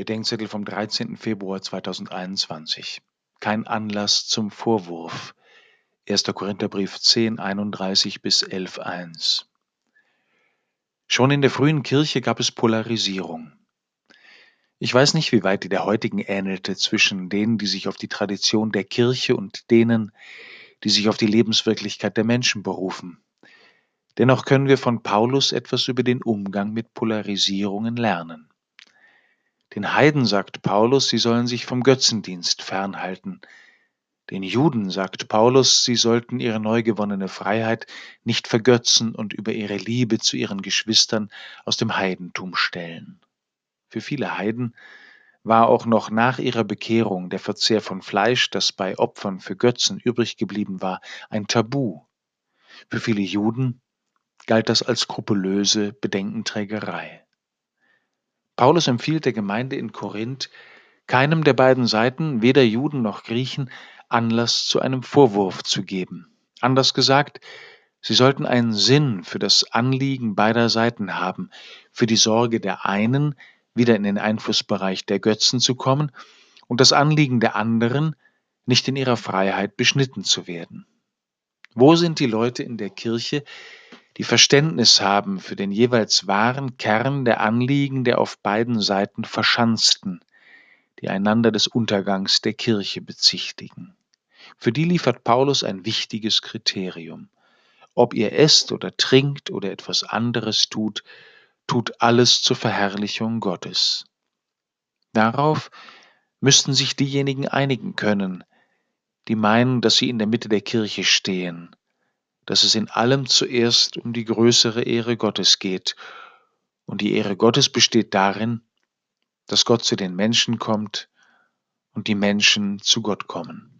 Bedenkzettel vom 13. Februar 2021. Kein Anlass zum Vorwurf. 1. Korintherbrief 10, 31 bis 11, 1. Schon in der frühen Kirche gab es Polarisierung. Ich weiß nicht, wie weit die der heutigen ähnelte zwischen denen, die sich auf die Tradition der Kirche und denen, die sich auf die Lebenswirklichkeit der Menschen berufen. Dennoch können wir von Paulus etwas über den Umgang mit Polarisierungen lernen. Den Heiden sagt Paulus, sie sollen sich vom Götzendienst fernhalten. Den Juden sagt Paulus, sie sollten ihre neu gewonnene Freiheit nicht vergötzen und über ihre Liebe zu ihren Geschwistern aus dem Heidentum stellen. Für viele Heiden war auch noch nach ihrer Bekehrung der Verzehr von Fleisch, das bei Opfern für Götzen übrig geblieben war, ein Tabu. Für viele Juden galt das als skrupulöse Bedenkenträgerei. Paulus empfiehlt der Gemeinde in Korinth, keinem der beiden Seiten, weder Juden noch Griechen, Anlass zu einem Vorwurf zu geben. Anders gesagt, sie sollten einen Sinn für das Anliegen beider Seiten haben, für die Sorge der einen, wieder in den Einflussbereich der Götzen zu kommen, und das Anliegen der anderen, nicht in ihrer Freiheit beschnitten zu werden. Wo sind die Leute in der Kirche, die Verständnis haben für den jeweils wahren Kern der Anliegen der auf beiden Seiten Verschanzten, die einander des Untergangs der Kirche bezichtigen. Für die liefert Paulus ein wichtiges Kriterium. Ob ihr esst oder trinkt oder etwas anderes tut, tut alles zur Verherrlichung Gottes. Darauf müssten sich diejenigen einigen können, die meinen, dass sie in der Mitte der Kirche stehen dass es in allem zuerst um die größere Ehre Gottes geht. Und die Ehre Gottes besteht darin, dass Gott zu den Menschen kommt und die Menschen zu Gott kommen.